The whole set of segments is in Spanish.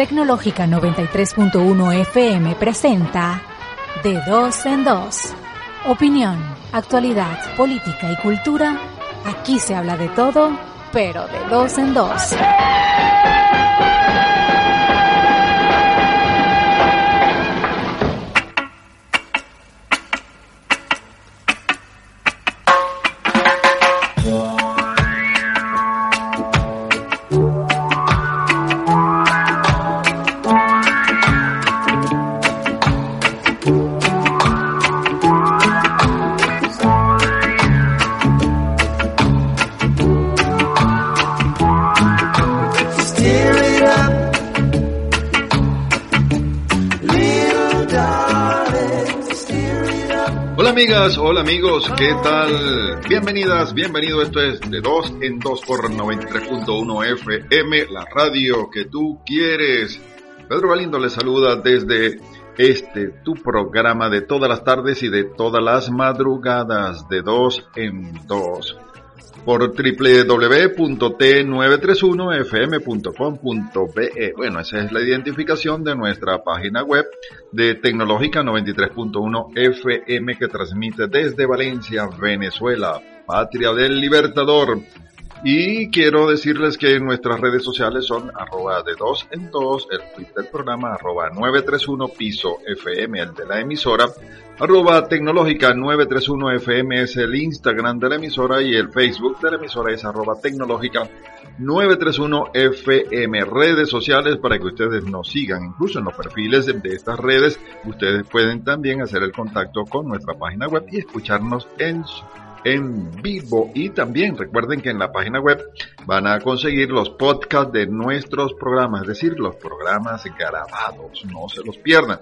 Tecnológica 93.1 FM presenta De Dos en Dos. Opinión, actualidad, política y cultura. Aquí se habla de todo, pero de dos en dos. Hola amigos, ¿qué tal? Bienvenidas, bienvenido, esto es de 2 en 2 por 93.1 FM, la radio que tú quieres. Pedro Galindo le saluda desde este, tu programa de todas las tardes y de todas las madrugadas, de 2 en 2 por www.t931fm.com.be. Bueno, esa es la identificación de nuestra página web de Tecnológica 93.1 FM que transmite desde Valencia, Venezuela, patria del Libertador. Y quiero decirles que nuestras redes sociales son arroba de dos en dos, el Twitter del programa arroba 931 piso FM, el de la emisora, arroba tecnológica 931 FM es el Instagram de la emisora y el Facebook de la emisora es arroba tecnológica 931 FM, redes sociales para que ustedes nos sigan, incluso en los perfiles de, de estas redes, ustedes pueden también hacer el contacto con nuestra página web y escucharnos en su en vivo y también recuerden que en la página web van a conseguir los podcasts de nuestros programas, es decir, los programas grabados, no se los pierdan.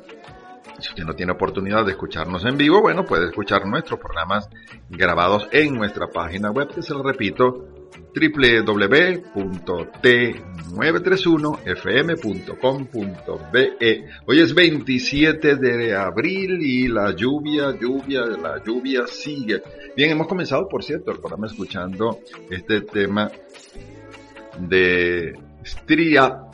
Si usted no tiene oportunidad de escucharnos en vivo, bueno, puede escuchar nuestros programas grabados en nuestra página web, que se lo repito, www.t931fm.com.be. Hoy es 27 de abril y la lluvia, lluvia, la lluvia sigue. Bien, hemos comenzado, por cierto, el programa escuchando este tema de Stria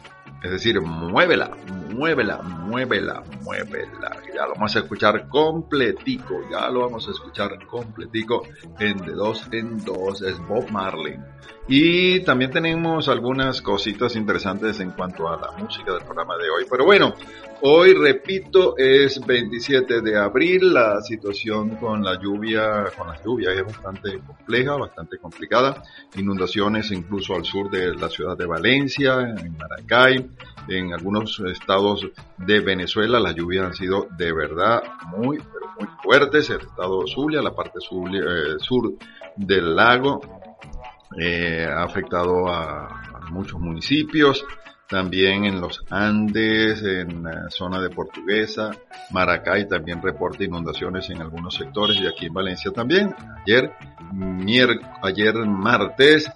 es decir, muévela, muévela, muévela, muévela. Ya lo vamos a escuchar completico, ya lo vamos a escuchar completico en de dos en dos, es Bob Marley. Y también tenemos algunas cositas interesantes en cuanto a la música del programa de hoy. Pero bueno, hoy repito, es 27 de abril, la situación con la lluvia, con las lluvias es bastante compleja, bastante complicada. Inundaciones incluso al sur de la ciudad de Valencia, en Maracay, en algunos estados de Venezuela las lluvias han sido de verdad muy, pero muy fuertes. El estado Zulia, la parte eh, sur del lago, eh, ha afectado a, muchos municipios. También en los Andes, en la zona de Portuguesa, Maracay también reporta inundaciones en algunos sectores y aquí en Valencia también. Ayer, ayer martes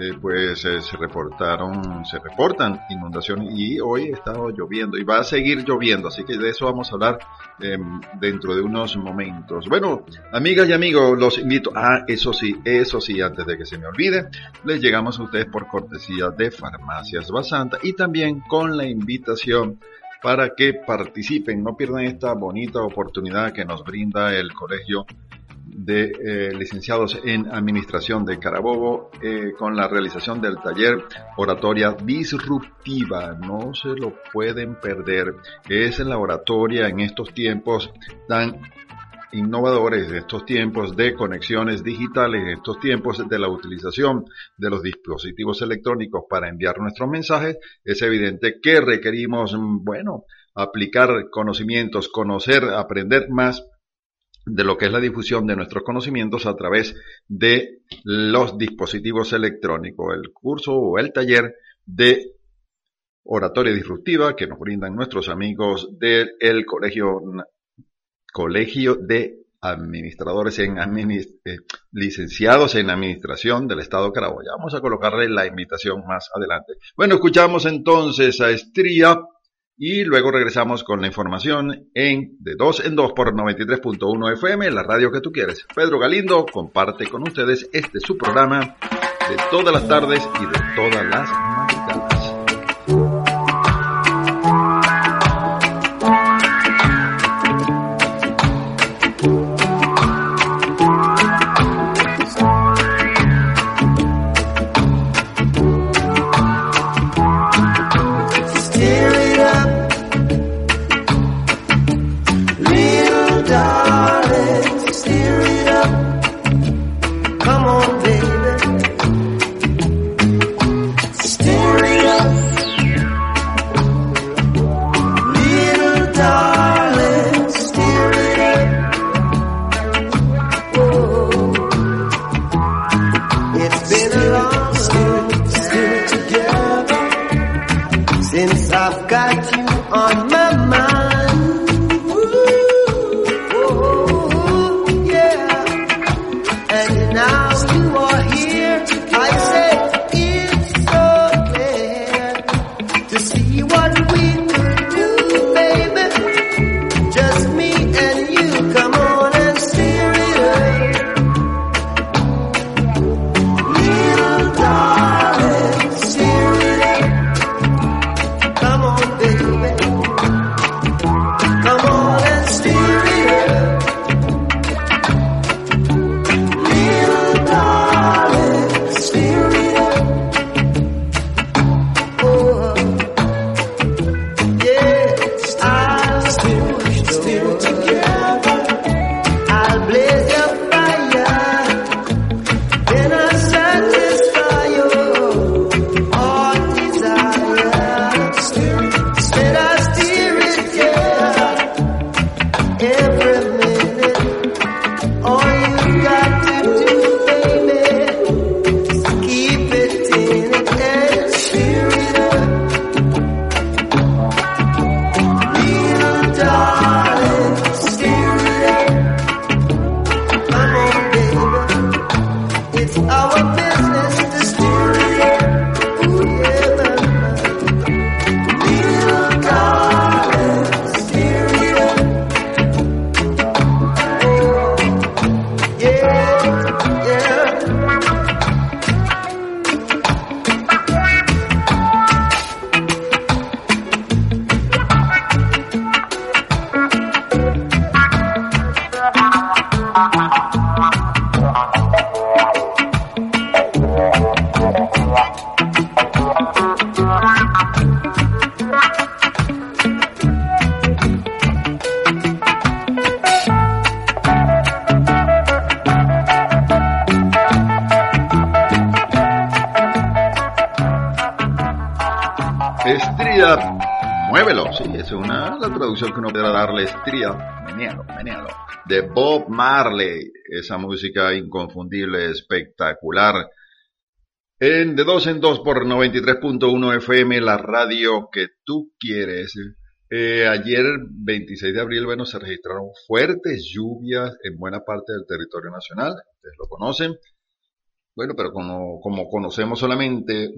eh, pues eh, se reportaron, se reportan inundaciones y hoy estado lloviendo y va a seguir lloviendo, así que de eso vamos a hablar em, dentro de unos momentos. Bueno, amigas y amigos, los invito a, eso sí, eso sí, antes de que se me olvide, les llegamos a ustedes por cortesía de Farmacias Basanta y también con la invitación para que participen, no pierdan esta bonita oportunidad que nos brinda el Colegio de eh, licenciados en Administración de Carabobo eh, con la realización del taller Oratoria Disruptiva. No se lo pueden perder. Es la oratoria en estos tiempos tan innovadores, de estos tiempos de conexiones digitales, en estos tiempos de la utilización de los dispositivos electrónicos para enviar nuestros mensajes, es evidente que requerimos, bueno, aplicar conocimientos, conocer, aprender más de lo que es la difusión de nuestros conocimientos a través de los dispositivos electrónicos, el curso o el taller de oratoria disruptiva que nos brindan nuestros amigos del colegio, colegio de administradores en eh, licenciados en administración del Estado de Ya vamos a colocarle la invitación más adelante. Bueno, escuchamos entonces a Estría y luego regresamos con la información en de 2 en 2 por 93.1 FM, la radio que tú quieres. Pedro Galindo comparte con ustedes este su programa de todas las tardes y de todas las madrugadas. De Bob Marley, esa música inconfundible, espectacular. En de dos en dos por 93.1 FM, la radio que tú quieres. Eh, ayer, 26 de abril, bueno, se registraron fuertes lluvias en buena parte del territorio nacional, ustedes lo conocen. Bueno, pero como, como, conocemos solamente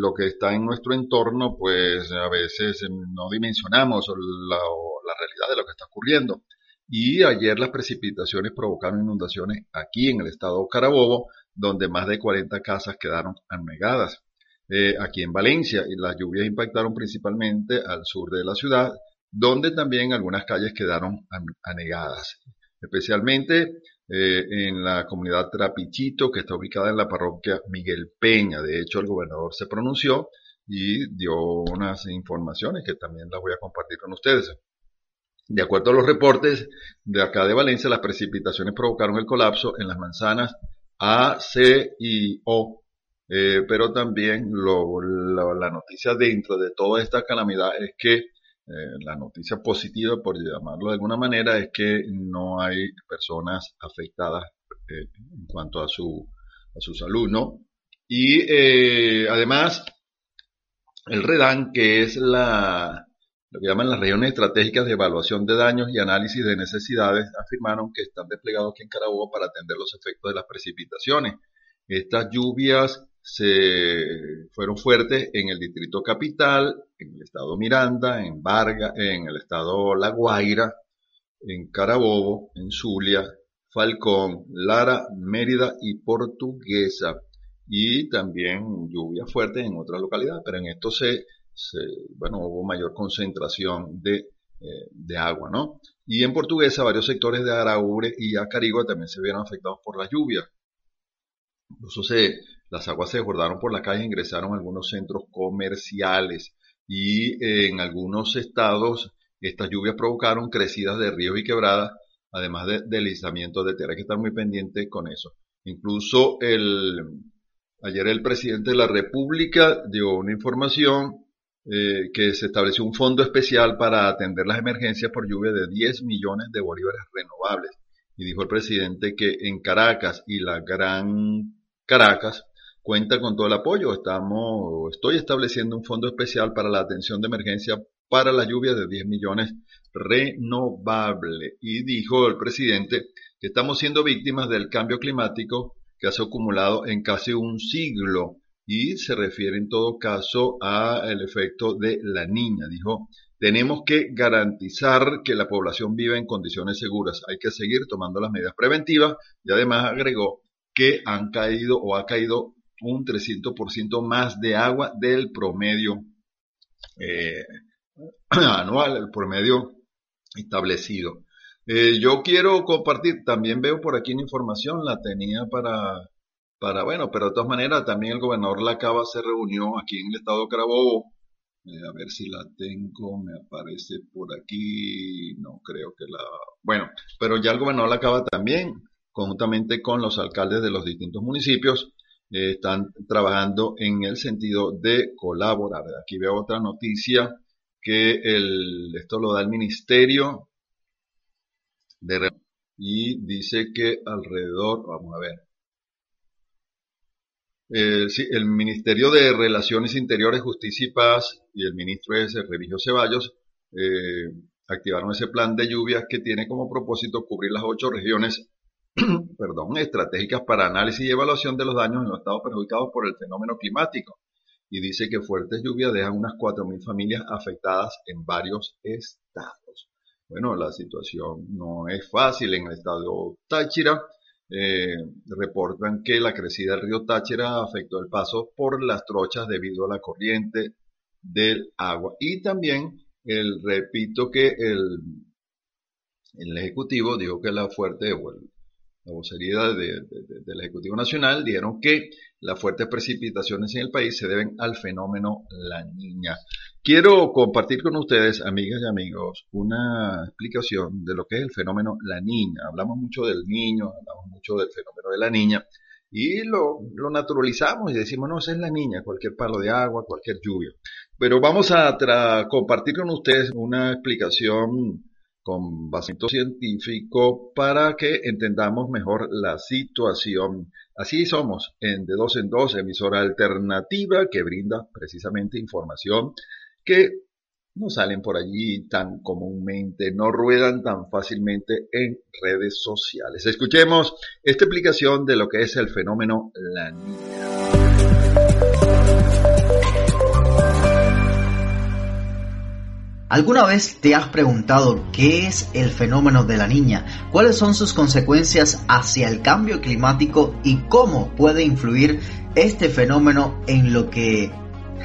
lo que está en nuestro entorno, pues a veces no dimensionamos la realidad de lo que está ocurriendo. Y ayer las precipitaciones provocaron inundaciones aquí en el estado Carabobo, donde más de 40 casas quedaron anegadas. Eh, aquí en Valencia, y las lluvias impactaron principalmente al sur de la ciudad, donde también algunas calles quedaron anegadas. Especialmente eh, en la comunidad Trapichito, que está ubicada en la parroquia Miguel Peña. De hecho, el gobernador se pronunció y dio unas informaciones que también las voy a compartir con ustedes. De acuerdo a los reportes de acá de Valencia, las precipitaciones provocaron el colapso en las manzanas A, C y O. Eh, pero también la noticia dentro de toda esta calamidad es que eh, la noticia positiva, por llamarlo de alguna manera, es que no hay personas afectadas eh, en cuanto a su, a su salud, ¿no? Y además, el REDAN, que es la, lo que llaman las regiones estratégicas de evaluación de daños y análisis de necesidades, afirmaron que están desplegados aquí en Carabobo para atender los efectos de las precipitaciones. Estas lluvias se fueron fuertes en el distrito capital, en el estado Miranda, en Vargas, en el estado La Guaira, en Carabobo, en Zulia, Falcón, Lara, Mérida y Portuguesa. Y también lluvias fuertes en otras localidades, pero en esto se bueno, hubo mayor concentración de, eh, de, agua, ¿no? Y en Portuguesa, varios sectores de Araure y Acarigua también se vieron afectados por la lluvia. Incluso se, las aguas se desbordaron por la calle, ingresaron a algunos centros comerciales y eh, en algunos estados estas lluvias provocaron crecidas de ríos y quebradas, además de deslizamiento de tierra. Hay que estar muy pendiente con eso. Incluso el, ayer el presidente de la República dio una información eh, que se estableció un fondo especial para atender las emergencias por lluvia de 10 millones de bolívares renovables. Y dijo el presidente que en Caracas y la Gran Caracas cuenta con todo el apoyo. Estamos, estoy estableciendo un fondo especial para la atención de emergencia para la lluvia de 10 millones renovable. Y dijo el presidente que estamos siendo víctimas del cambio climático que ha acumulado en casi un siglo y se refiere en todo caso al efecto de la niña. Dijo, tenemos que garantizar que la población viva en condiciones seguras. Hay que seguir tomando las medidas preventivas y además agregó que han caído o ha caído un 300% más de agua del promedio eh, anual, el promedio establecido. Eh, yo quiero compartir, también veo por aquí una información, la tenía para, para, bueno, pero de todas maneras también el gobernador Lacaba se reunió aquí en el estado de Carabobo, eh, a ver si la tengo, me aparece por aquí, no creo que la, bueno, pero ya el gobernador Lacaba también, conjuntamente con los alcaldes de los distintos municipios, eh, están trabajando en el sentido de colaborar. Aquí veo otra noticia que el, esto lo da el Ministerio de y dice que alrededor, vamos a ver, eh, el Ministerio de Relaciones Interiores, Justicia y Paz y el ministro es Remigio Ceballos eh, activaron ese plan de lluvias que tiene como propósito cubrir las ocho regiones perdón, estratégicas para análisis y evaluación de los daños en los estados perjudicados por el fenómeno climático. Y dice que fuertes lluvias dejan unas 4.000 familias afectadas en varios estados. Bueno, la situación no es fácil en el estado Táchira. Eh, reportan que la crecida del río Táchira afectó el paso por las trochas debido a la corriente del agua. Y también, el, repito que el, el Ejecutivo dijo que la fuerte, la vocería del Ejecutivo Nacional, dijeron que las fuertes precipitaciones en el país se deben al fenómeno La Niña. Quiero compartir con ustedes, amigas y amigos, una explicación de lo que es el fenómeno La Niña. Hablamos mucho del niño, hablamos mucho del fenómeno de la niña y lo, naturalizamos y decimos, no, esa es la niña, cualquier palo de agua, cualquier lluvia. Pero vamos a compartir con ustedes una explicación con basamento científico para que entendamos mejor la situación. Así somos en De Dos en Dos, emisora alternativa que brinda precisamente información que no salen por allí tan comúnmente, no ruedan tan fácilmente en redes sociales. Escuchemos esta explicación de lo que es el fenómeno La Niña. ¿Alguna vez te has preguntado qué es el fenómeno de la niña? ¿Cuáles son sus consecuencias hacia el cambio climático y cómo puede influir este fenómeno en lo que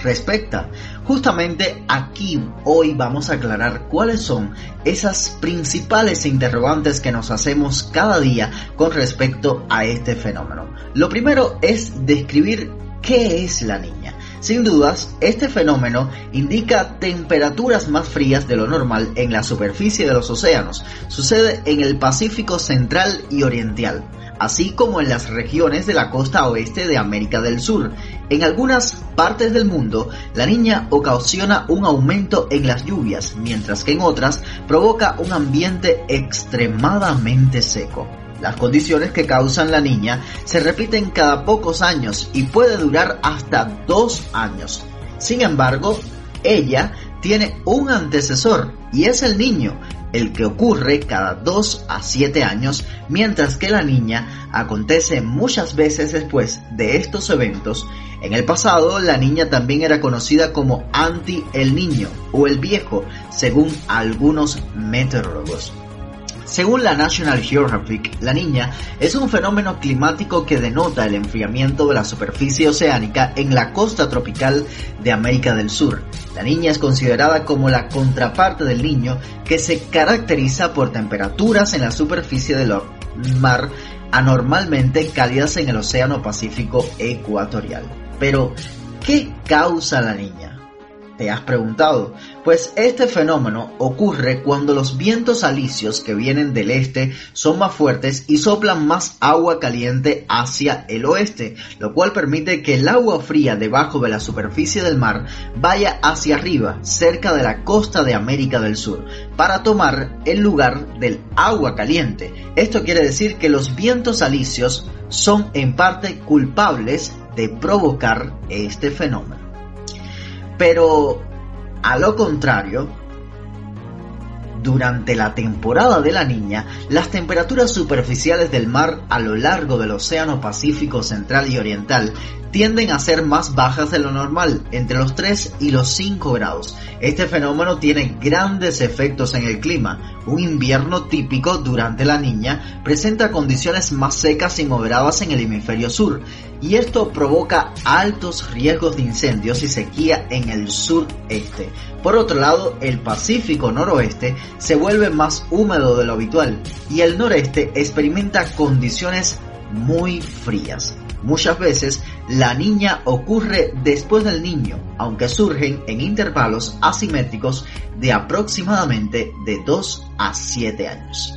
respecta? Justamente aquí hoy vamos a aclarar cuáles son esas principales interrogantes que nos hacemos cada día con respecto a este fenómeno. Lo primero es describir qué es la niña. Sin dudas, este fenómeno indica temperaturas más frías de lo normal en la superficie de los océanos. Sucede en el Pacífico Central y Oriental, así como en las regiones de la costa oeste de América del Sur. En algunas partes del mundo, la niña ocasiona un aumento en las lluvias, mientras que en otras provoca un ambiente extremadamente seco. Las condiciones que causan la niña se repiten cada pocos años y puede durar hasta dos años. Sin embargo, ella tiene un antecesor y es el niño, el que ocurre cada dos a siete años, mientras que la niña acontece muchas veces después de estos eventos. En el pasado, la niña también era conocida como anti el niño o el viejo, según algunos meteorólogos. Según la National Geographic, la niña es un fenómeno climático que denota el enfriamiento de la superficie oceánica en la costa tropical de América del Sur. La niña es considerada como la contraparte del niño que se caracteriza por temperaturas en la superficie del mar anormalmente cálidas en el Océano Pacífico ecuatorial. Pero, ¿qué causa la niña? ¿Te has preguntado? Pues este fenómeno ocurre cuando los vientos alisios que vienen del este son más fuertes y soplan más agua caliente hacia el oeste, lo cual permite que el agua fría debajo de la superficie del mar vaya hacia arriba, cerca de la costa de América del Sur, para tomar el lugar del agua caliente. Esto quiere decir que los vientos alisios son en parte culpables de provocar este fenómeno. Pero, a lo contrario, durante la temporada de la niña, las temperaturas superficiales del mar a lo largo del Océano Pacífico Central y Oriental tienden a ser más bajas de lo normal, entre los 3 y los 5 grados. Este fenómeno tiene grandes efectos en el clima. Un invierno típico durante la niña presenta condiciones más secas y moderadas en el hemisferio sur, y esto provoca altos riesgos de incendios y sequía en el sureste. Por otro lado, el Pacífico noroeste se vuelve más húmedo de lo habitual y el noreste experimenta condiciones muy frías. Muchas veces la niña ocurre después del niño, aunque surgen en intervalos asimétricos de aproximadamente de 2 a 7 años.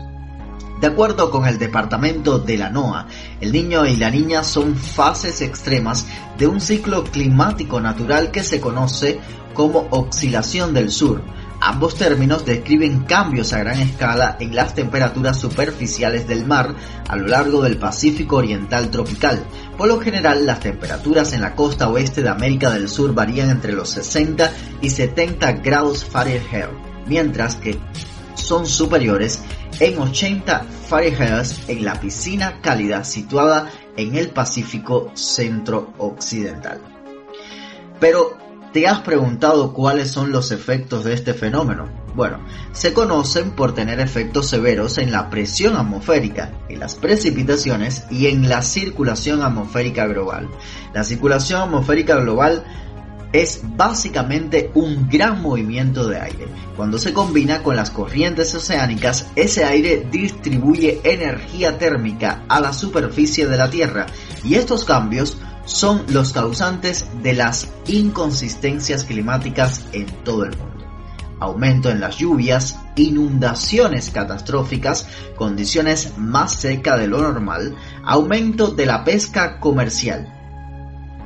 De acuerdo con el departamento de la NOAA, el niño y la niña son fases extremas de un ciclo climático natural que se conoce como oscilación del sur. Ambos términos describen cambios a gran escala en las temperaturas superficiales del mar a lo largo del Pacífico Oriental tropical. Por lo general, las temperaturas en la costa oeste de América del Sur varían entre los 60 y 70 grados Fahrenheit, mientras que son superiores en 80 Fahrenheit en la piscina cálida situada en el Pacífico centro-occidental. Pero, ¿te has preguntado cuáles son los efectos de este fenómeno? Bueno, se conocen por tener efectos severos en la presión atmosférica, en las precipitaciones y en la circulación atmosférica global. La circulación atmosférica global es básicamente un gran movimiento de aire. Cuando se combina con las corrientes oceánicas, ese aire distribuye energía térmica a la superficie de la Tierra y estos cambios son los causantes de las inconsistencias climáticas en todo el mundo. Aumento en las lluvias, inundaciones catastróficas, condiciones más secas de lo normal, aumento de la pesca comercial.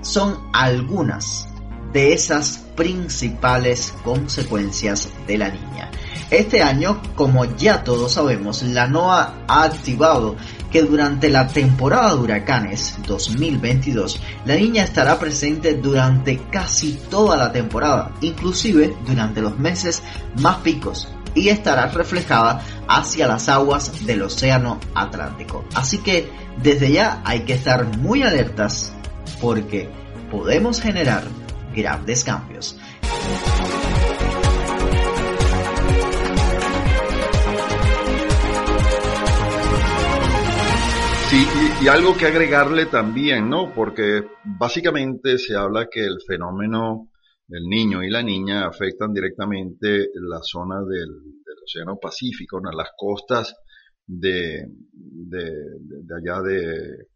Son algunas de esas principales consecuencias de la niña. Este año, como ya todos sabemos, la NOAA ha activado que durante la temporada de huracanes 2022, la niña estará presente durante casi toda la temporada, inclusive durante los meses más picos, y estará reflejada hacia las aguas del Océano Atlántico. Así que desde ya hay que estar muy alertas porque podemos generar grandes cambios. Y, algo que agregarle también, ¿no? Porque básicamente se habla que el fenómeno del niño y la niña afectan directamente la zona del, Océano Pacífico, ¿no? las costas de, de, de allá de,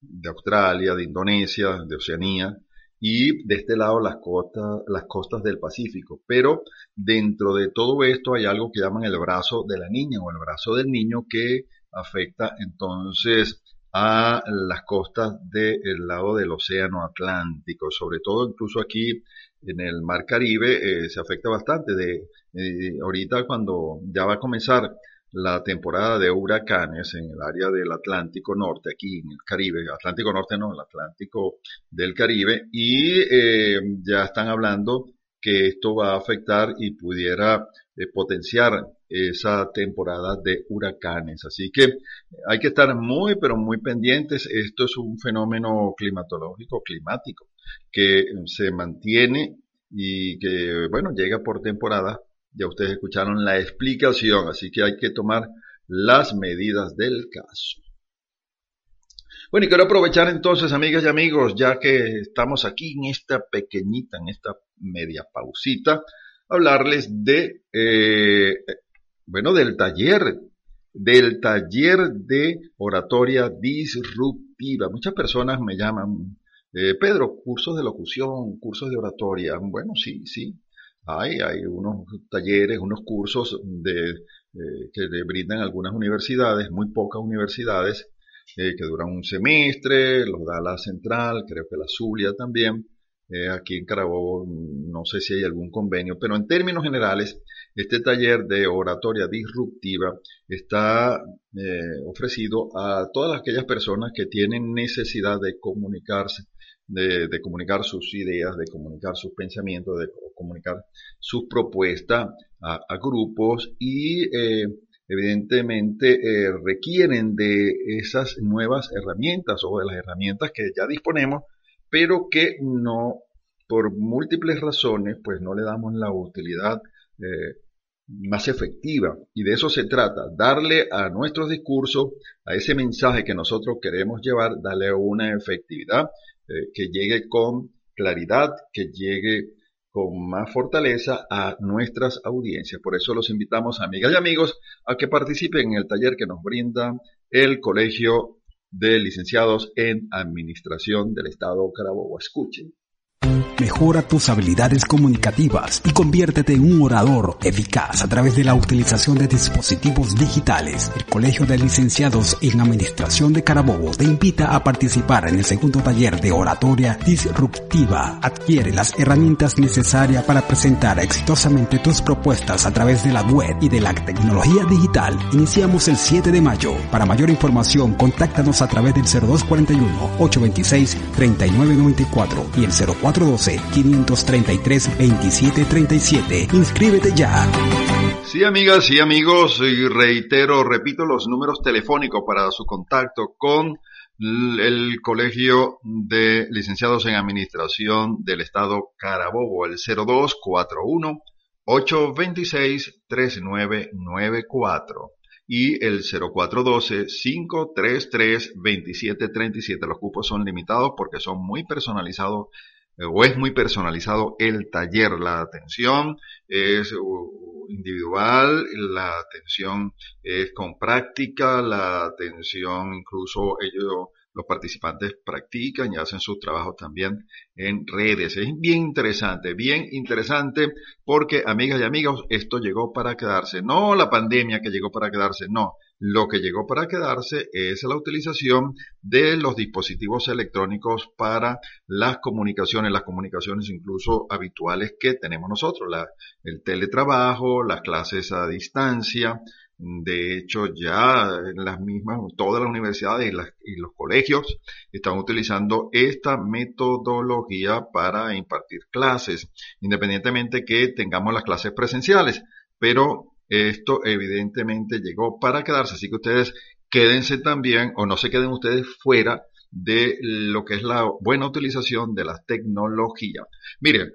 de Australia, de Indonesia, de Oceanía, y de este lado las costas, las costas del Pacífico. Pero dentro de todo esto hay algo que llaman el brazo de la niña o el brazo del niño que afecta entonces a las costas del lado del Océano Atlántico, sobre todo incluso aquí en el Mar Caribe eh, se afecta bastante. De, eh, ahorita cuando ya va a comenzar la temporada de huracanes en el área del Atlántico Norte, aquí en el Caribe, Atlántico Norte no, el Atlántico del Caribe, y eh, ya están hablando que esto va a afectar y pudiera eh, potenciar esa temporada de huracanes. Así que hay que estar muy, pero muy pendientes. Esto es un fenómeno climatológico, climático, que se mantiene y que, bueno, llega por temporada ya ustedes escucharon la explicación, así que hay que tomar las medidas del caso. Bueno, y quiero aprovechar entonces, amigas y amigos, ya que estamos aquí en esta pequeñita, en esta media pausita, hablarles de, eh, bueno, del taller, del taller de oratoria disruptiva. Muchas personas me llaman, eh, Pedro, cursos de locución, cursos de oratoria. Bueno, sí, sí, hay, hay unos talleres, unos cursos de, eh, que le brindan algunas universidades, muy pocas universidades, eh, que duran un semestre, los da la Central, creo que la Zulia también. Eh, aquí en Carabobo no sé si hay algún convenio, pero en términos generales, Este taller de oratoria disruptiva está eh, ofrecido a todas aquellas personas que tienen necesidad de comunicarse, de, comunicar sus ideas, de comunicar sus pensamientos, de comunicar sus propuestas a, grupos y eh, evidentemente eh, requieren de esas nuevas herramientas o de las herramientas que ya disponemos, pero que no, por múltiples razones, pues no le damos la utilidad eh, más efectiva. Y de eso se trata, darle a nuestros discursos, a ese mensaje que nosotros queremos llevar, darle una efectividad eh, que llegue con claridad, que llegue con más fortaleza a nuestras audiencias. Por eso los invitamos, amigas y amigos, a que participen en el taller que nos brinda el Colegio de Licenciados en Administración del Estado Carabobo. Escuchen. Mejora tus habilidades comunicativas y conviértete en un orador eficaz a través de la utilización de dispositivos digitales. El Colegio de Licenciados en Administración de Carabobo te invita a participar en el segundo taller de oratoria disruptiva. Adquiere las herramientas necesarias para presentar exitosamente tus propuestas a través de la web y de la tecnología digital. Iniciamos el 7 de mayo. Para mayor información, contáctanos a través del 0241 826 3994 y el 0412 533-2737. Inscríbete ya. Sí, amigas y amigos, y reitero, repito los números telefónicos para su contacto con el Colegio de Licenciados en Administración del Estado Carabobo, el 0241 826 3994 y el 0412-533-2737. Los cupos son limitados porque son muy personalizados o es muy personalizado el taller. La atención es individual, la atención es con práctica, la atención incluso ellos los participantes practican y hacen sus trabajos también en redes. Es bien interesante, bien interesante porque, amigas y amigos, esto llegó para quedarse. No la pandemia que llegó para quedarse, no. Lo que llegó para quedarse es la utilización de los dispositivos electrónicos para las comunicaciones, las comunicaciones incluso habituales que tenemos nosotros, el teletrabajo, las clases a distancia, de hecho, ya en las mismas, todas las universidades y, los colegios están utilizando esta metodología para impartir clases, independientemente que tengamos las clases presenciales. Pero esto evidentemente llegó para quedarse, así que ustedes quédense también o no se queden ustedes fuera de lo que es la buena utilización de la tecnología. Miren,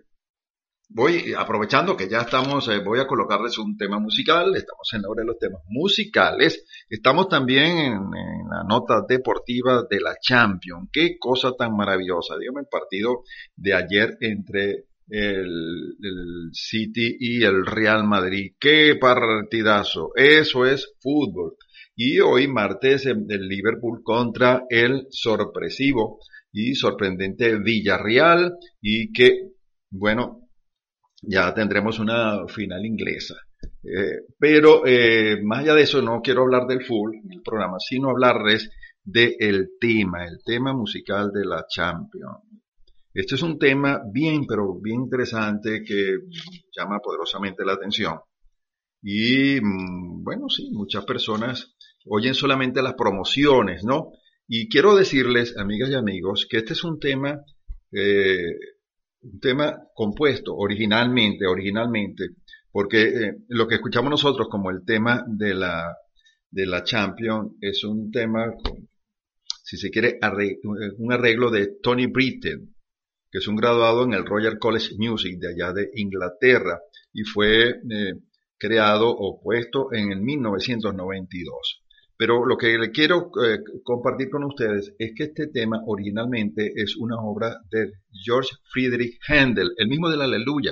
voy aprovechando que ya estamos, eh, voy a colocarles un tema musical, estamos en la hora de los temas musicales, estamos también en, la nota deportiva de la Champions, qué cosa tan maravillosa, dígame el partido de ayer entre el, el, City y el Real Madrid, qué partidazo, eso es fútbol. Y hoy martes el Liverpool contra el sorpresivo y sorprendente Villarreal y que, bueno, ya tendremos una final inglesa. Eh, pero eh, más allá de eso, no quiero hablar del full, el programa, sino hablarles del tema, el tema musical de la Champions. Este es un tema bien, pero bien interesante que llama poderosamente la atención. Y mm, bueno, sí, muchas personas oyen solamente las promociones, ¿no? Y quiero decirles, amigas y amigos, que este es un tema eh, un tema compuesto originalmente, originalmente, porque eh, lo que escuchamos nosotros como el tema de la, de la Champion es un tema, si se quiere, un arreglo de Tony Britten, que es un graduado en el Royal College Music de allá de Inglaterra y fue eh, creado o puesto en el 1992. Pero lo que le quiero eh, compartir con ustedes es que este tema originalmente es una obra de George Friedrich Händel, el mismo de la Aleluya,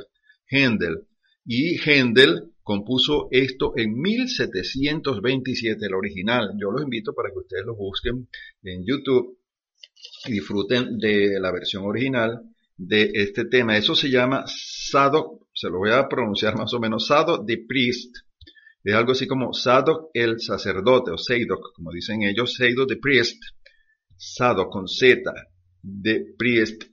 Händel. Y Händel compuso esto en 1727, el original. Yo los invito para que ustedes lo busquen en YouTube y disfruten de la versión original de este tema. Eso se llama Sado, se lo voy a pronunciar más o menos, Sado de Priest es algo así como Sadok el sacerdote, o Seidok, como dicen ellos, Seidok de priest, Sadok con Z, de priest,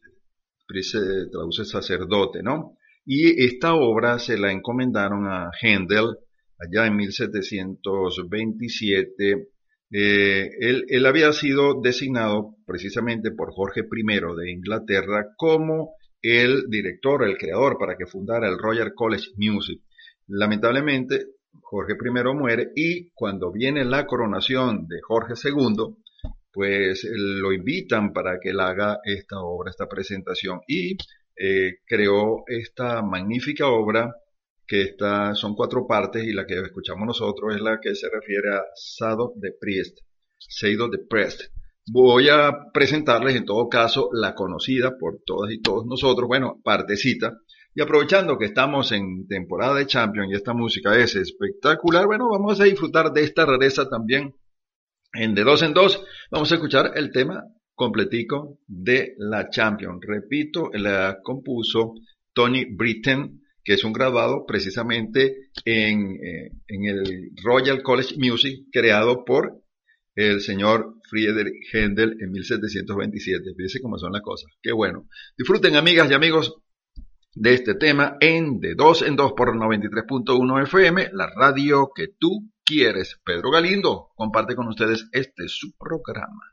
priest traduce sacerdote, ¿no? y esta obra se la encomendaron a Händel allá en 1727. Eh, él, había sido designado precisamente por Jorge I de Inglaterra como el director, el creador para que fundara el Royal College Music. Lamentablemente, Jorge I muere y cuando viene la coronación de Jorge II, pues lo invitan para que él haga esta obra, esta presentación y eh, creó esta magnífica obra que está, son cuatro partes y la que escuchamos nosotros es la que se refiere a Sado de Priest, Seido de Priest. Voy a presentarles en todo caso la conocida por todas y todos nosotros, bueno, partecita, y aprovechando que estamos en temporada de Champions y esta música es espectacular, bueno, vamos a disfrutar de esta rareza también en de dos en dos. Vamos a escuchar el tema completico de la Champions. Repito, la compuso Tony Britten, que es un graduado precisamente en, eh, en el Royal College Music creado por el señor Friedrich Händel en 1727. Fíjense cómo son las cosas. Qué bueno. Disfruten, amigas y amigos, de este tema en De 2 en 2 por 93.1 FM, la radio que tú quieres. Pedro Galindo comparte con ustedes este su programa.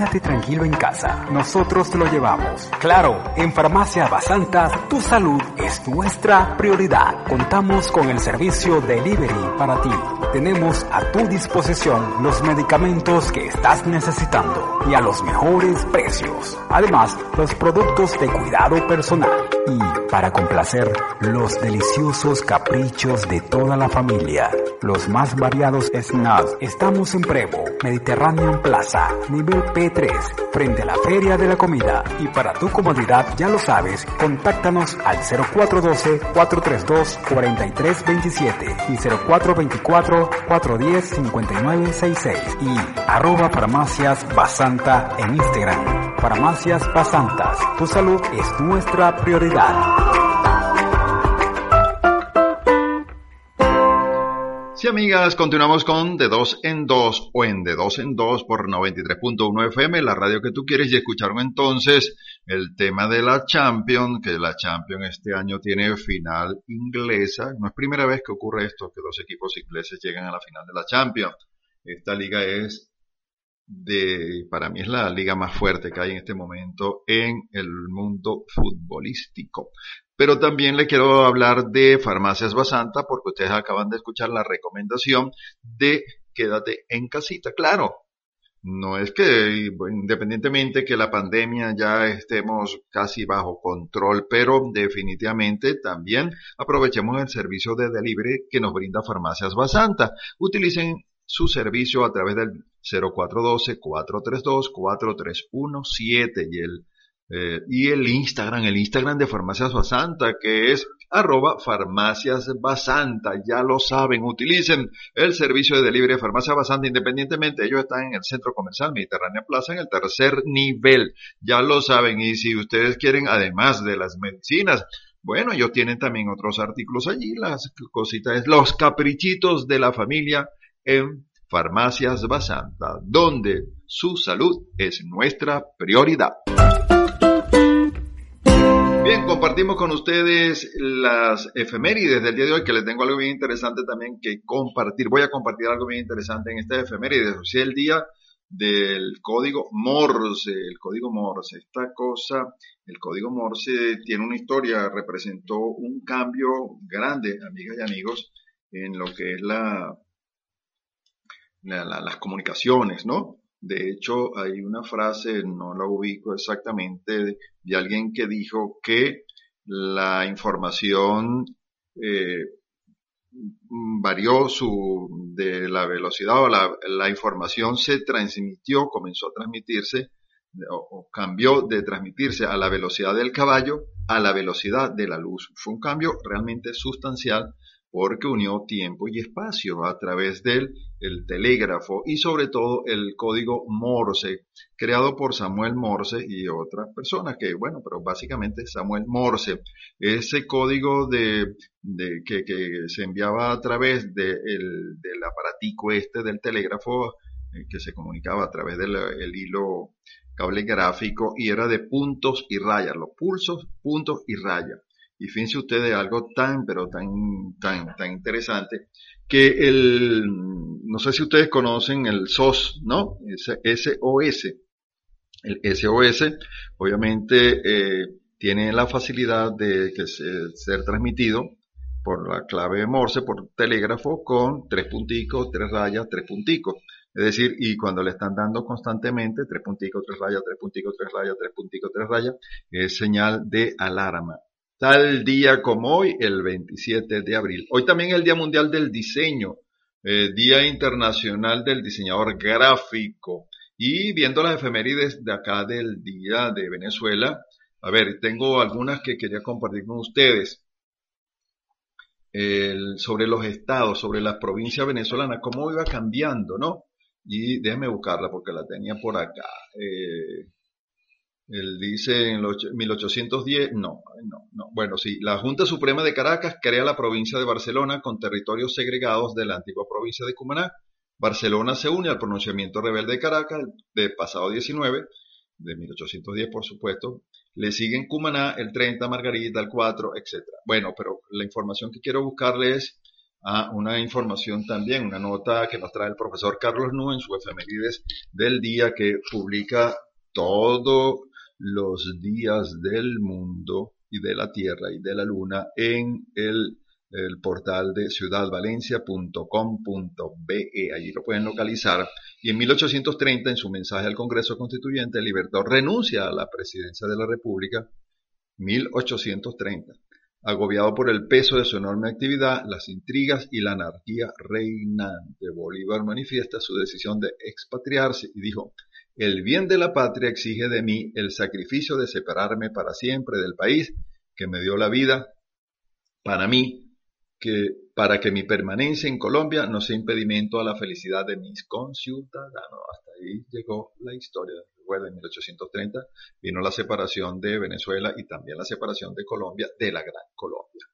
Quédate tranquilo en casa. Nosotros lo llevamos. Claro, en Farmacia Basantas, tu salud es nuestra prioridad. Contamos con el servicio delivery para ti. Tenemos a tu disposición los medicamentos que estás necesitando y a los mejores precios. Además, los productos de cuidado personal. Y para complacer los deliciosos caprichos de toda la familia, los más variados snacks. Estamos en Prevo, Mediterráneo Plaza, nivel P3, frente a la Feria de la Comida. Y para tu comodidad, ya lo sabes, contáctanos al 0412-432-4327 y 0424-410-5966 y arroba farmacias Basanta en Instagram. Farmacias Basantas, tu salud es nuestra prioridad. Sí, amigas, continuamos con De Dos en Dos o en De Dos en Dos por 93.1 FM, la radio que tú quieres, y escucharon entonces el tema de la Champions, que la Champions este año tiene final inglesa. No es primera vez que ocurre esto, que dos equipos ingleses llegan a la final de la Champions. Esta liga es de, para mí es la liga más fuerte que hay en este momento en el mundo futbolístico. Pero también le quiero hablar de Farmacias Basanta porque ustedes acaban de escuchar la recomendación de quédate en casita. Claro, no es que independientemente que la pandemia ya estemos casi bajo control, pero definitivamente también aprovechemos el servicio de delivery que nos brinda Farmacias Basanta. Utilicen su servicio a través del 0412-432-4317 y el eh, y el Instagram, el Instagram de Farmacias Basanta, que es arroba farmacias basanta, ya lo saben, utilicen el servicio de delivery de Farmacia Basanta independientemente, ellos están en el Centro Comercial Mediterránea Plaza en el tercer nivel, ya lo saben, y si ustedes quieren, además de las medicinas, bueno, ellos tienen también otros artículos allí, las cositas, los caprichitos de la familia en Farmacias Basanta, donde su salud es nuestra prioridad. Bien, compartimos con ustedes las efemérides del día de hoy, que les tengo algo bien interesante también que compartir. Voy a compartir algo bien interesante en esta efemérides, o sea, el día del código Morse, el código Morse. Esta cosa, el código Morse tiene una historia, representó un cambio grande, amigas y amigos, en lo que es la, las comunicaciones, ¿no? De hecho, hay una frase, no la ubico exactamente, de, alguien que dijo que la información eh, varió su, de la velocidad o la, la, información se transmitió, comenzó a transmitirse o, o, cambió de transmitirse a la velocidad del caballo a la velocidad de la luz. Fue un cambio realmente sustancial porque unió tiempo y espacio a través del el telégrafo y sobre todo el código Morse, creado por Samuel Morse y otras personas que, bueno, pero básicamente Samuel Morse, ese código de, de que, que, se enviaba a través de el, del aparatico este del telégrafo, eh, que se comunicaba a través del el hilo cable gráfico y era de puntos y rayas, los pulsos, puntos y rayas. Y fíjense ustedes algo tan, pero tan, tan, tan interesante, que el, no sé si ustedes conocen el SOS, ¿no? SOS. El SOS, obviamente, eh, tiene la facilidad de que ser transmitido por la clave Morse, por telégrafo, con tres punticos, tres rayas, tres punticos. Es decir, y cuando le están dando constantemente tres punticos, tres rayas, tres punticos, tres rayas, tres punticos, tres rayas, es señal de alarma tal día como hoy, el 27 de abril. Hoy también es el Día Mundial del Diseño, eh, Día Internacional del Diseñador Gráfico. Y viendo las efemérides de acá del Día de Venezuela, a ver, tengo algunas que quería compartir con ustedes. sobre los estados, sobre las provincias venezolanas, cómo iba cambiando, ¿no? Y déjeme buscarla porque la tenía por acá. Eh, él dice en 1810, no, no, no. Bueno, sí, la Junta Suprema de Caracas crea la provincia de Barcelona con territorios segregados de la antigua provincia de Cumaná. Barcelona se une al pronunciamiento rebelde de Caracas de pasado 19, de 1810 por supuesto. Le siguen Cumaná, el 30, Margarita, el 4, etc. Bueno, pero la información que quiero buscarle es a una información también, una nota que nos trae el profesor Carlos Nú en su efemérides del día que publica todo los días del mundo y de la Tierra y de la Luna en el, portal de ciudadvalencia.com.be. Allí lo pueden localizar. Y en 1830, en su mensaje al Congreso Constituyente, el Libertador renuncia a la presidencia de la República. 1830. agobiado por el peso de su enorme actividad, las intrigas y la anarquía reinante. Bolívar manifiesta su decisión de expatriarse y dijo, el bien de la patria exige de mí el sacrificio de separarme para siempre del país que me dio la vida, para mí, que para que mi permanencia en Colombia no sea impedimento a la felicidad de mis conciudadanos. Hasta ahí llegó la historia. Recuerda, en 1830 vino la separación de Venezuela y también la separación de Colombia de la Gran Colombia.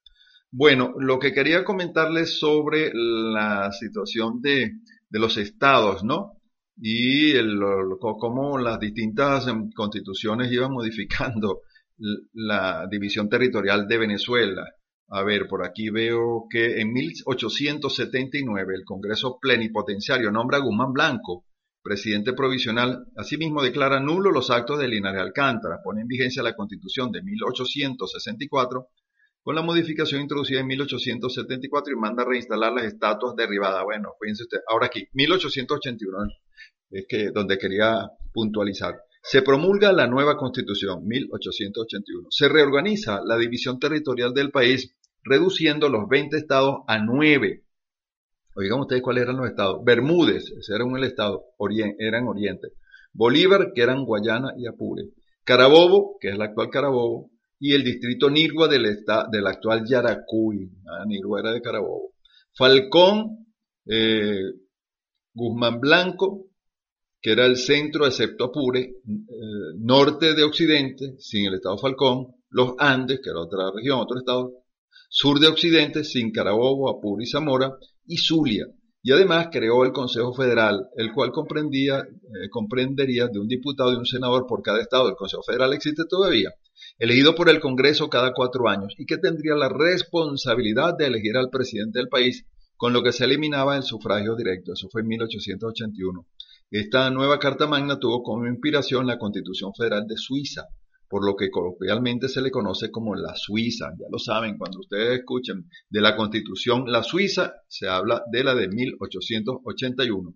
Bueno, lo que quería comentarles sobre la situación de, de los estados, ¿no? Y el, cómo las distintas em, constituciones iban modificando la división territorial de Venezuela. A ver, por aquí veo que en 1879 el Congreso Plenipotenciario nombra a Guzmán Blanco presidente provisional. Asimismo declara nulo los actos de Linares Alcántara. Pone en vigencia la Constitución de 1864 con la modificación introducida en 1874 y manda a reinstalar las estatuas derribadas. Bueno, fíjense usted. Ahora aquí, 1881 es que donde quería puntualizar. Se promulga la nueva Constitución, 1881. Se reorganiza la división territorial del país, reduciendo los 20 estados a 9. Oigan ustedes cuáles eran los estados. Bermúdez, ese era un el estado, eran Oriente. Bolívar, que eran Guayana y Apure. Carabobo, que es el actual Carabobo. Y el distrito Nirgua del, del actual Yaracuy. Ah, Nirgua era de Carabobo. Falcón, eh, Guzmán Blanco, que era el centro, excepto Apure, eh, norte de Occidente, sin el estado Falcón, los Andes, que era otra región, otro estado, sur de Occidente, sin Carabobo, Apure y Zamora, y Zulia. Y además creó el Consejo Federal, el cual comprendía, eh, comprendería de un diputado y un senador por cada estado. El Consejo Federal existe todavía, elegido por el Congreso cada cuatro años y que tendría la responsabilidad de elegir al presidente del país, con lo que se eliminaba el sufragio directo. Eso fue en 1881. Esta nueva Carta Magna tuvo como inspiración la Constitución Federal de Suiza, por lo que coloquialmente se le conoce como la Suiza. Ya lo saben, cuando ustedes escuchen de la Constitución la Suiza, se habla de la de 1881.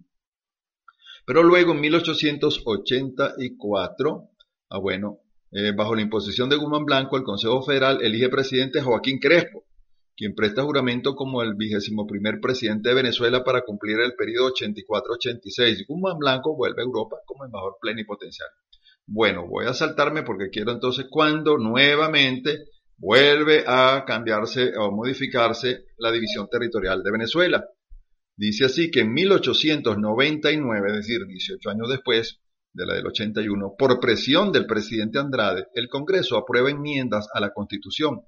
Pero luego en 1884, ah bueno, eh, bajo la imposición de Guzmán Blanco, el Consejo Federal elige presidente Joaquín Crespo, quien presta juramento como el vigésimo primer presidente de Venezuela para cumplir el periodo 84-86. Guzmán Blanco vuelve a Europa como embajador plenipotenciario. Bueno, voy a saltarme porque quiero entonces cuando nuevamente vuelve a cambiarse o modificarse la división territorial de Venezuela. Dice así que en 1899, es decir, 18 años después de la del 81, por presión del presidente Andrade, el Congreso aprueba enmiendas a la Constitución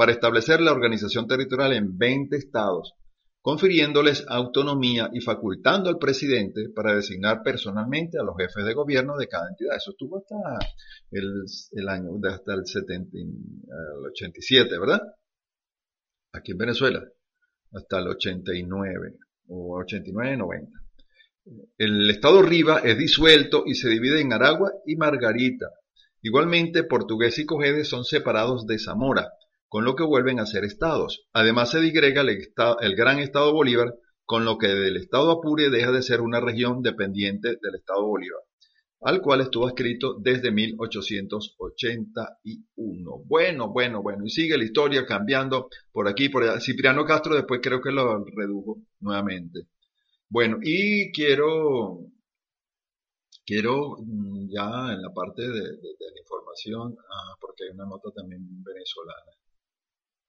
para establecer la organización territorial en 20 estados, confiriéndoles autonomía y facultando al presidente para designar personalmente a los jefes de gobierno de cada entidad. Eso estuvo hasta el, año, hasta el, 70, el 87, ¿verdad? Aquí en Venezuela, hasta el 89 o 89-90. El estado Riva es disuelto y se divide en Aragua y Margarita. Igualmente, Portugués y Cojedes son separados de Zamora, con lo que vuelven a ser estados. Además se digrega el, gran estado Bolívar, con lo que del estado Apure deja de ser una región dependiente del estado Bolívar, al cual estuvo escrito desde 1881. Bueno, bueno, bueno, y sigue la historia cambiando por aquí, por allá. Cipriano Castro después creo que lo redujo nuevamente. Bueno, y quiero, quiero mm, ya en la parte de, la información, ah, porque hay una nota también venezolana.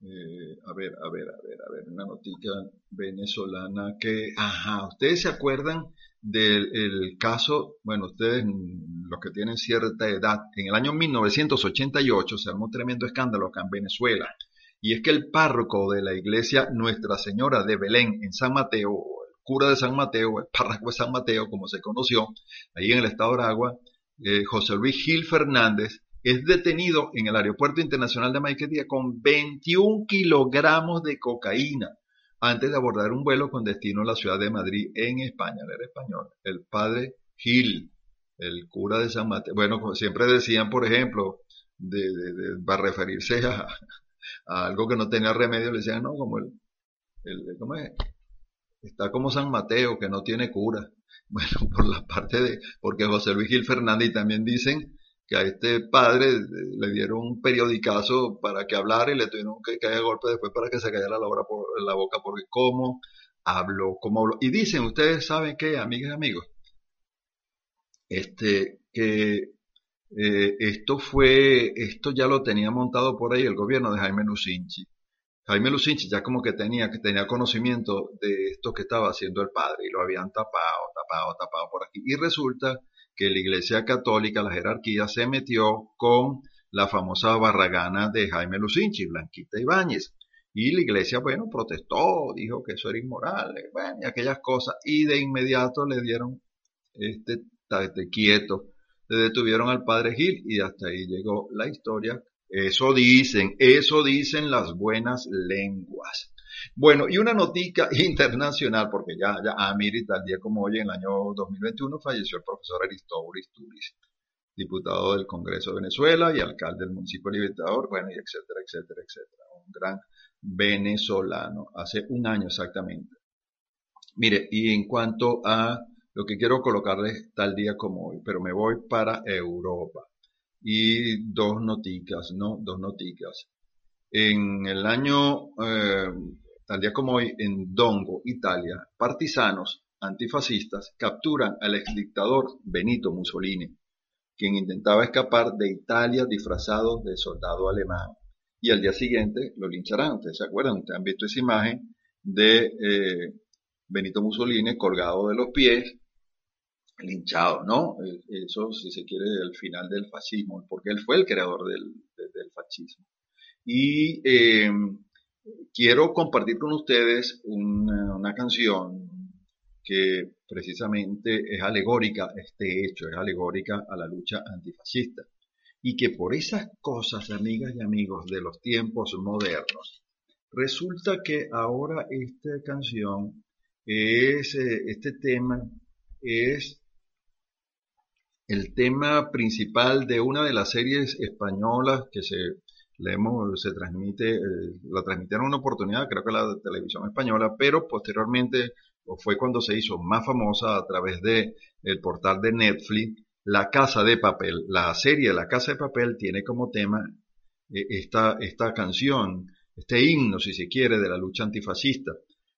Eh, a ver, a ver, a ver, a ver, una noticia venezolana que, ajá, ustedes se acuerdan del caso, bueno, ustedes los que tienen cierta edad, en el año 1988 se armó un tremendo escándalo acá en Venezuela, y es que el párroco de la iglesia Nuestra Señora de Belén en San Mateo, el cura de San Mateo, el párroco de San Mateo, como se conoció, ahí en el estado de Aragua, eh, José Luis Gil Fernández, es detenido en el Aeropuerto Internacional de Maiquetía con 21 kilogramos de cocaína antes de abordar un vuelo con destino a la ciudad de Madrid en España. Él era español. El padre Gil, el cura de San Mateo. Bueno, siempre decían, por ejemplo, de, para referirse a, algo que no tenía remedio, le decían, no, como el, el ¿cómo es? Está como San Mateo, que no tiene cura. Bueno, por la parte de, porque José Luis Gil Fernández también dicen que a este padre le dieron un periodicazo para que hablara y le tuvieron que caer a golpe después para que se cayera la, hora por, la boca porque cómo habló, cómo habló. Y dicen, ustedes saben qué, amigas y amigos, este, que eh, esto fue, esto ya lo tenía montado por ahí el gobierno de Jaime Lucinchi. Jaime Lucinchi ya como que tenía, que tenía conocimiento de esto que estaba haciendo el padre y lo habían tapado, tapado, tapado por aquí. Y resulta que la Iglesia Católica, la jerarquía, se metió con la famosa barragana de Jaime Lucinchi, Blanquita Ibáñez. Y la iglesia, bueno, protestó, dijo que eso era inmoral, bueno, y aquellas cosas, y de inmediato le dieron este, este quieto, le detuvieron al padre Gil y hasta ahí llegó la historia. Eso dicen, eso dicen las buenas lenguas. Bueno, y una notica internacional, porque ya, ya, ah, mire, tal día como hoy, en el año 2021, falleció el profesor Aristóbulo Turis, diputado del Congreso de Venezuela y alcalde del municipio de Libertador, bueno, y etcétera, etcétera, etcétera. Un gran venezolano, hace un año exactamente. Mire, y en cuanto a lo que quiero colocarles tal día como hoy, pero me voy para Europa. Y dos noticas, ¿no? Dos noticas. En el año eh, Tal día como hoy, en Dongo, Italia, partisanos antifascistas capturan al exdictador Benito Mussolini, quien intentaba escapar de Italia disfrazado de soldado alemán. Y al día siguiente lo lincharán. Ustedes se acuerdan, ustedes han visto esa imagen de eh, Benito Mussolini colgado de los pies, linchado, ¿no? Eh, eso, si se quiere, el final del fascismo, porque él fue el creador del, fascismo. Y eh, quiero compartir con ustedes una, canción que precisamente es alegórica, este hecho es alegórica a la lucha antifascista. Y que por esas cosas, amigas y amigos de los tiempos modernos, resulta que ahora esta canción es, eh, este tema es el tema principal de una de las series españolas que se leemos, se transmite, eh, la transmitieron una oportunidad, creo que la televisión española, pero posteriormente fue cuando se hizo más famosa a través de el portal de Netflix, La Casa de Papel. La serie La Casa de Papel tiene como tema eh, esta, esta canción, este himno, si se quiere, de la lucha antifascista.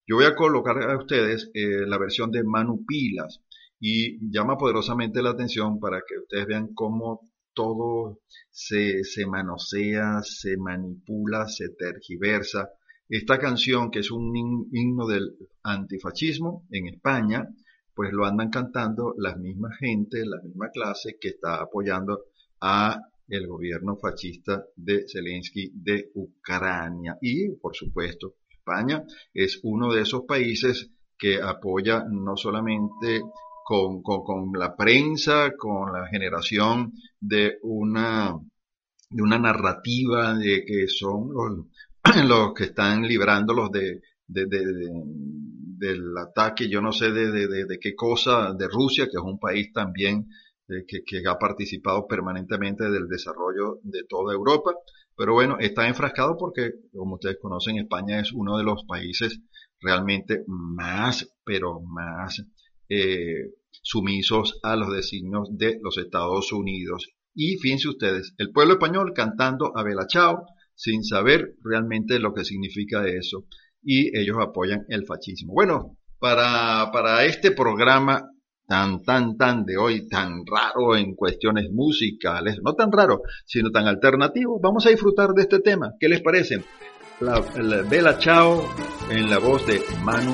Yo voy a colocar a ustedes eh, la versión de Manu Pilas y llama poderosamente la atención para que ustedes vean cómo todo se, se manosea, se manipula, se tergiversa. Esta canción, que es un himno del antifascismo en España, pues lo andan cantando las mismas gente, la misma clase que está apoyando a el gobierno fascista de Zelensky de Ucrania. Y, por supuesto, España es uno de esos países que apoya no solamente con, con, la prensa, con la generación de una, de una narrativa de que son los, los que están librándolos de, de, de, del ataque, yo no sé de, de, qué cosa, de Rusia, que es un país también eh, que, que, ha participado permanentemente del desarrollo de toda Europa. Pero bueno, está enfrascado porque, como ustedes conocen, España es uno de los países realmente más, pero más eh, sumisos a los designios de los Estados Unidos. Y fíjense ustedes, el pueblo español cantando a Bella Chao sin saber realmente lo que significa eso y ellos apoyan el fascismo. Bueno, para, para este programa tan, tan, tan de hoy, tan raro en cuestiones musicales, no tan raro, sino tan alternativo, vamos a disfrutar de este tema. ¿Qué les parece? La, Bella Chao en la voz de Manu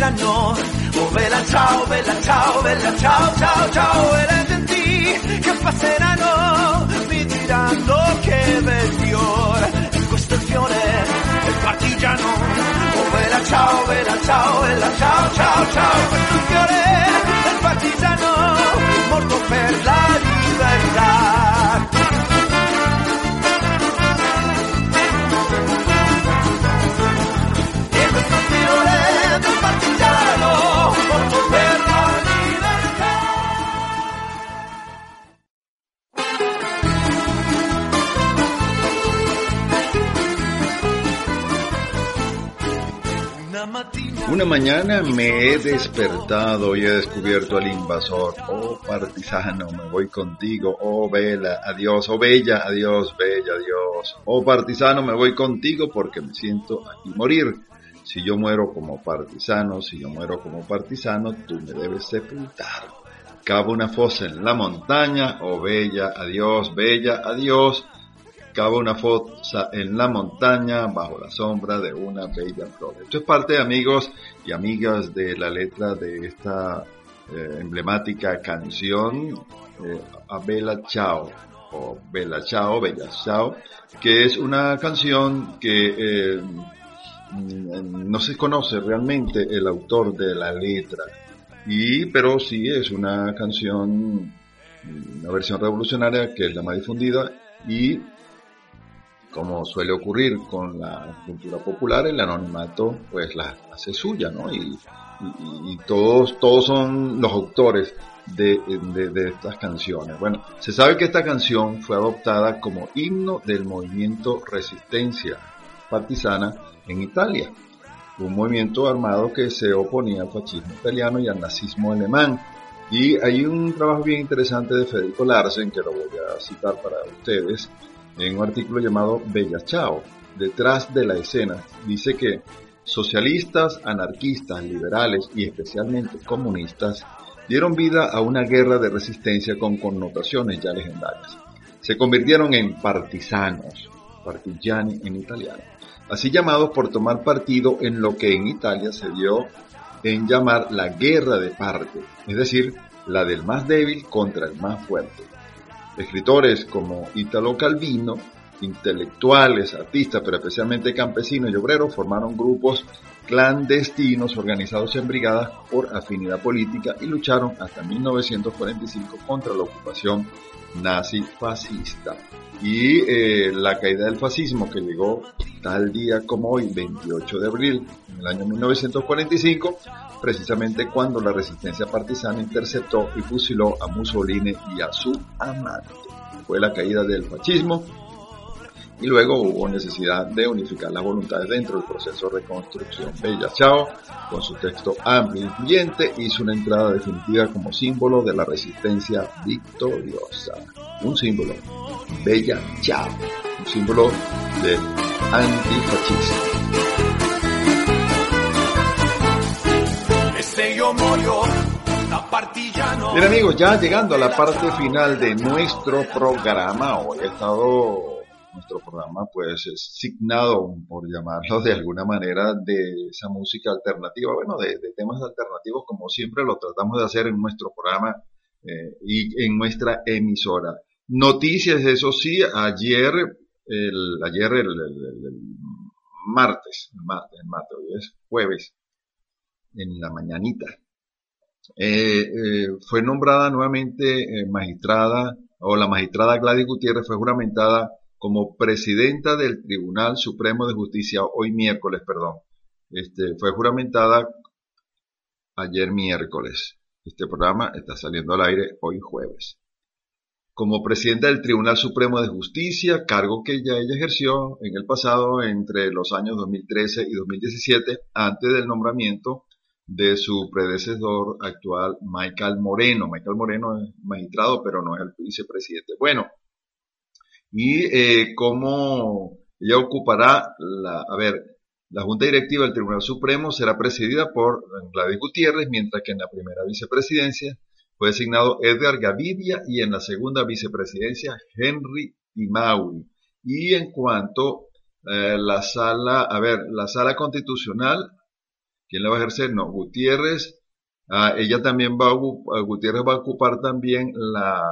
Che passeranno. Oh bella ciao, bella ciao, bella ciao, ciao, ciao. E le genti che passeranno mi diranno che bel fiore. E questo fiore del partigiano. Oh bella ciao, bella ciao, bella ciao, ciao, ciao. Mañana me he despertado y he descubierto al invasor. Oh partisano, me voy contigo. Oh vela, adiós. Oh bella, adiós, bella, adiós. Oh partisano, me voy contigo porque me siento aquí morir. Si yo muero como partisano, si yo muero como partisano, tú me debes sepultar. Cava una fosa en la montaña. Oh bella, adiós, bella, adiós. Cava una fosa en la montaña bajo la sombra de una bella flor. Esto es parte, amigos y amigas, de la letra de esta eh, emblemática canción eh, A Bella Ciao o Bella Ciao, Bella Ciao, que es una canción que eh, mm, no se conoce realmente el autor de la letra, y pero sí es una canción, una versión revolucionaria que es la más difundida y como suele ocurrir con la cultura popular, el anonimato pues la hace suya, ¿no? Y, y- y todos, todos son los autores de, de- de estas canciones. Bueno, se sabe que esta canción fue adoptada como himno del movimiento Resistencia Partisana en Italia, un movimiento armado que se oponía al fascismo italiano y al nazismo alemán. Y hay un trabajo bien interesante de Federico Larsen, que lo voy a citar para ustedes, en un artículo llamado Bella Chao, detrás de la escena, dice que socialistas, anarquistas, liberales y especialmente comunistas dieron vida a una guerra de resistencia con connotaciones ya legendarias. Se convirtieron en partisanos, partigiani en italiano, así llamados por tomar partido en lo que en Italia se dio en llamar la guerra de parte, es decir, la del más débil contra el más fuerte. Escritores como Italo Calvino, intelectuales, artistas, pero especialmente campesinos y obreros, formaron grupos clandestinos organizados en brigadas por afinidad política y lucharon hasta 1945 contra la ocupación nazi-fascista. Y eh, la caída del fascismo que llegó tal día como hoy, 28 de abril, en el año 1945, precisamente cuando la resistencia partisana interceptó y fusiló a Mussolini y a su amante. Fue la caída del fascismo y luego hubo necesidad de unificar las voluntades dentro del proceso de reconstrucción. Bella Chao, con su texto amplio e influyente, hizo una entrada definitiva como símbolo de la resistencia victoriosa. Un símbolo, Bella Chao, un símbolo del antifascismo. E partigiano Bien amigos, ya llegando a la parte final de nuestro programa, hoy ha estado nuestro programa pues es signado, por llamarlo de alguna manera, de esa música alternativa, bueno, de, temas alternativos como siempre lo tratamos de hacer en nuestro programa eh, y en nuestra emisora. Noticias, eso sí, ayer, el, ayer el, martes, el martes, martes, hoy es jueves, en la mañanita, eh, eh, fue nombrada nuevamente magistrada, o la magistrada Gladys Gutiérrez fue juramentada como presidenta del Tribunal Supremo de Justicia, hoy miércoles, perdón. Este, fue juramentada ayer miércoles. Este programa está saliendo al aire hoy jueves. como presidenta del Tribunal Supremo de Justicia, cargo que ya ella ejerció en el pasado entre los años 2013 y 2017, antes del nombramiento de su predecesor actual, Michael Moreno. Michael Moreno es magistrado, pero no es el vicepresidente. Bueno, y eh, cómo ella ocupará la, a ver, la Junta Directiva del Tribunal Supremo será presidida por Gladys Gutiérrez, mientras que en la primera vicepresidencia fue designado Edgar Gavidia y en la segunda vicepresidencia Henry Imauri. Y en cuanto eh, la sala, a ver, la sala constitucional, ¿quién la va a ejercer? No, Gutiérrez, ah, ella también va a, Gutiérrez va a ocupar también la,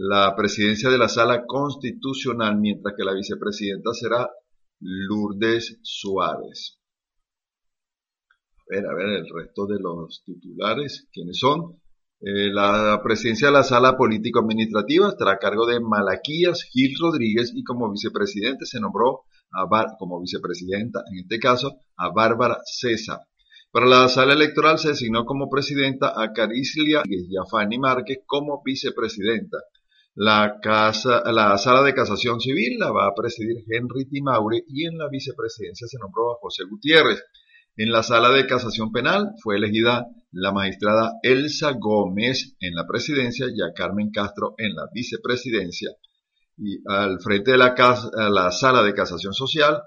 la presidencia de la sala constitucional, mientras que la vicepresidenta será Lourdes Suárez. A ver, a ver, el resto de los titulares, ¿quiénes son? Eh, la presidencia de la sala político-administrativa estará a cargo de Malaquías Gil Rodríguez y como vicepresidente se nombró a como vicepresidenta, en este caso, a Bárbara César. Para la sala electoral se designó como presidenta a Carislia y a Fanny Márquez como vicepresidenta. La, casa, la sala de casación civil la va a presidir Henry Timaure y en la vicepresidencia se nombró a José Gutiérrez. En la sala de casación penal fue elegida la magistrada Elsa Gómez en la presidencia y a Carmen Castro en la vicepresidencia. Y al frente de la, la sala de casación social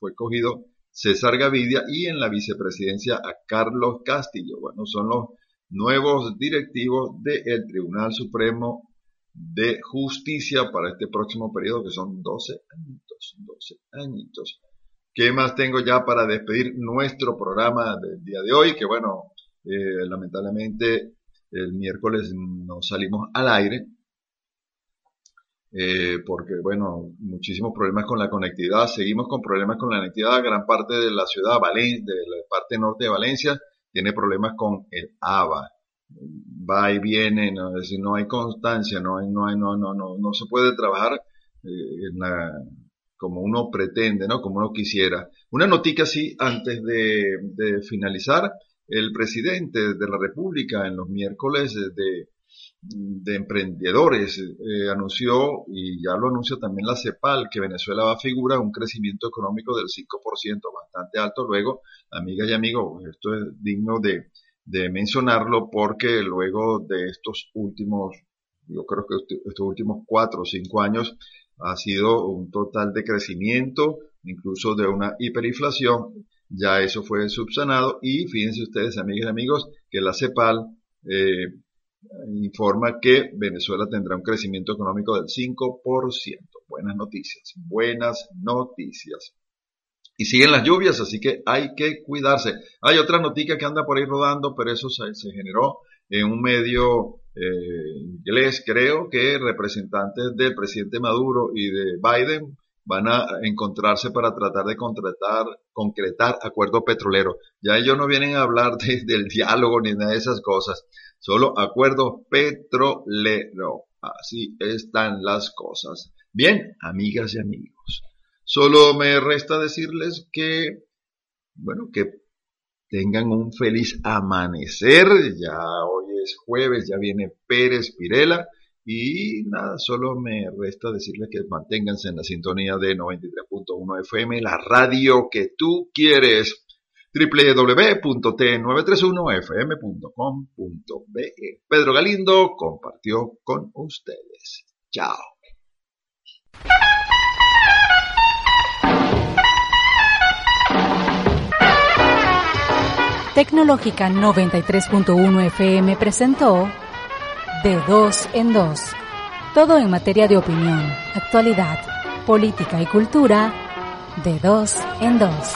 fue cogido César Gavidia y en la vicepresidencia a Carlos Castillo. Bueno, son los nuevos directivos del Tribunal Supremo de Justicia para este próximo periodo, que son 12 añitos, 12 añitos. ¿Qué más tengo ya para despedir nuestro programa del día de hoy? Que bueno, eh, lamentablemente el miércoles no salimos al aire. Eh, porque bueno, muchísimos problemas con la conectividad, seguimos con problemas con la conectividad, gran parte de la ciudad, Valen de la parte norte de Valencia, tiene problemas con el ABA, va y viene, no, es no hay constancia, no hay, no hay, no, no, no, no se puede trabajar eh, en la, como uno pretende, ¿no? Como uno quisiera. Una noticia así antes de, finalizar. El presidente de la República en los miércoles de, de emprendedores eh, anunció, y ya lo anuncia también la CEPAL, que Venezuela va a figurar un crecimiento económico del 5%, bastante alto. Luego, amigas y amigos, esto es digno de, de mencionarlo porque luego de estos últimos, yo creo que estos últimos cuatro o cinco años, ha sido un total de crecimiento, incluso de una hiperinflación. Ya eso fue subsanado y fíjense ustedes, amigas y amigos, que la CEPAL eh, informa que Venezuela tendrá un crecimiento económico del 5%. Buenas noticias, buenas noticias. Y siguen las lluvias, así que hay que cuidarse. Hay otra noticia que anda por ahí rodando, pero eso se, generó en un medio eh, inglés, creo que representantes del presidente Maduro y de Biden van a encontrarse para tratar de contratar, concretar acuerdos petroleros. Ya ellos no vienen a hablar del diálogo ni nada de esas cosas, solo acuerdos petroleros. Así están las cosas. Bien, amigas y amigos, solo me resta decirles que, bueno, que tengan un feliz amanecer. Ya hoy es jueves, ya viene Pérez Pirela. Y nada, solo me resta decirles que manténganse en la sintonía de 93.1 FM, la radio que tú quieres www.t931fm.com.be. Pedro Galindo compartió con ustedes. Chao. Tecnológica 93.1 FM presentó De Dos en Dos. Todo en materia de opinión, actualidad, política y cultura. De Dos en Dos.